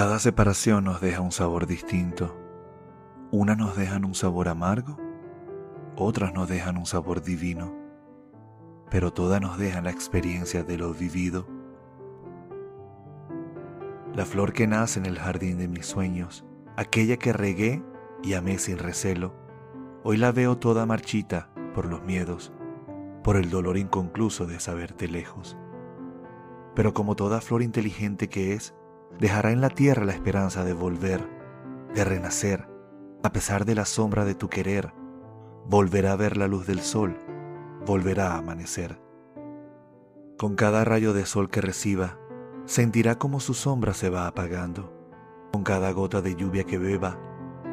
Cada separación nos deja un sabor distinto. Unas nos dejan un sabor amargo, otras nos dejan un sabor divino, pero todas nos dejan la experiencia de lo vivido. La flor que nace en el jardín de mis sueños, aquella que regué y amé sin recelo, hoy la veo toda marchita por los miedos, por el dolor inconcluso de saberte lejos. Pero como toda flor inteligente que es, dejará en la tierra la esperanza de volver, de renacer, a pesar de la sombra de tu querer, volverá a ver la luz del sol, volverá a amanecer. Con cada rayo de sol que reciba, sentirá como su sombra se va apagando. Con cada gota de lluvia que beba,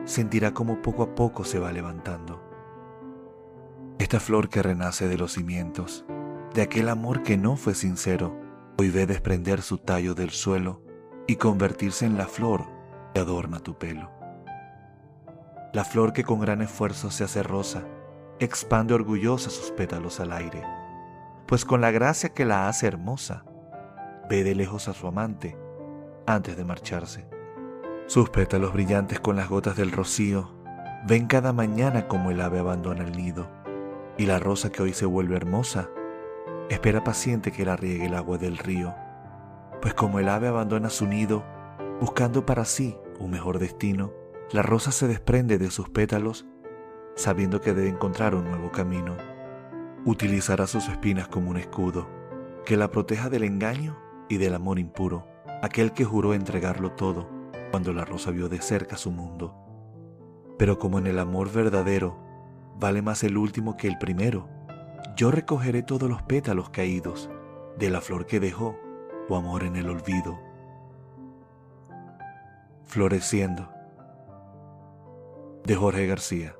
sentirá como poco a poco se va levantando. Esta flor que renace de los cimientos, de aquel amor que no fue sincero, hoy ve desprender su tallo del suelo y convertirse en la flor que adorna tu pelo. La flor que con gran esfuerzo se hace rosa, expande orgullosa sus pétalos al aire, pues con la gracia que la hace hermosa, ve de lejos a su amante antes de marcharse. Sus pétalos brillantes con las gotas del rocío ven cada mañana como el ave abandona el nido, y la rosa que hoy se vuelve hermosa espera paciente que la riegue el agua del río pues como el ave abandona su nido, buscando para sí un mejor destino, la rosa se desprende de sus pétalos, sabiendo que debe encontrar un nuevo camino. Utilizará sus espinas como un escudo, que la proteja del engaño y del amor impuro, aquel que juró entregarlo todo cuando la rosa vio de cerca su mundo. Pero como en el amor verdadero vale más el último que el primero, yo recogeré todos los pétalos caídos de la flor que dejó o amor en el olvido, floreciendo, de Jorge García.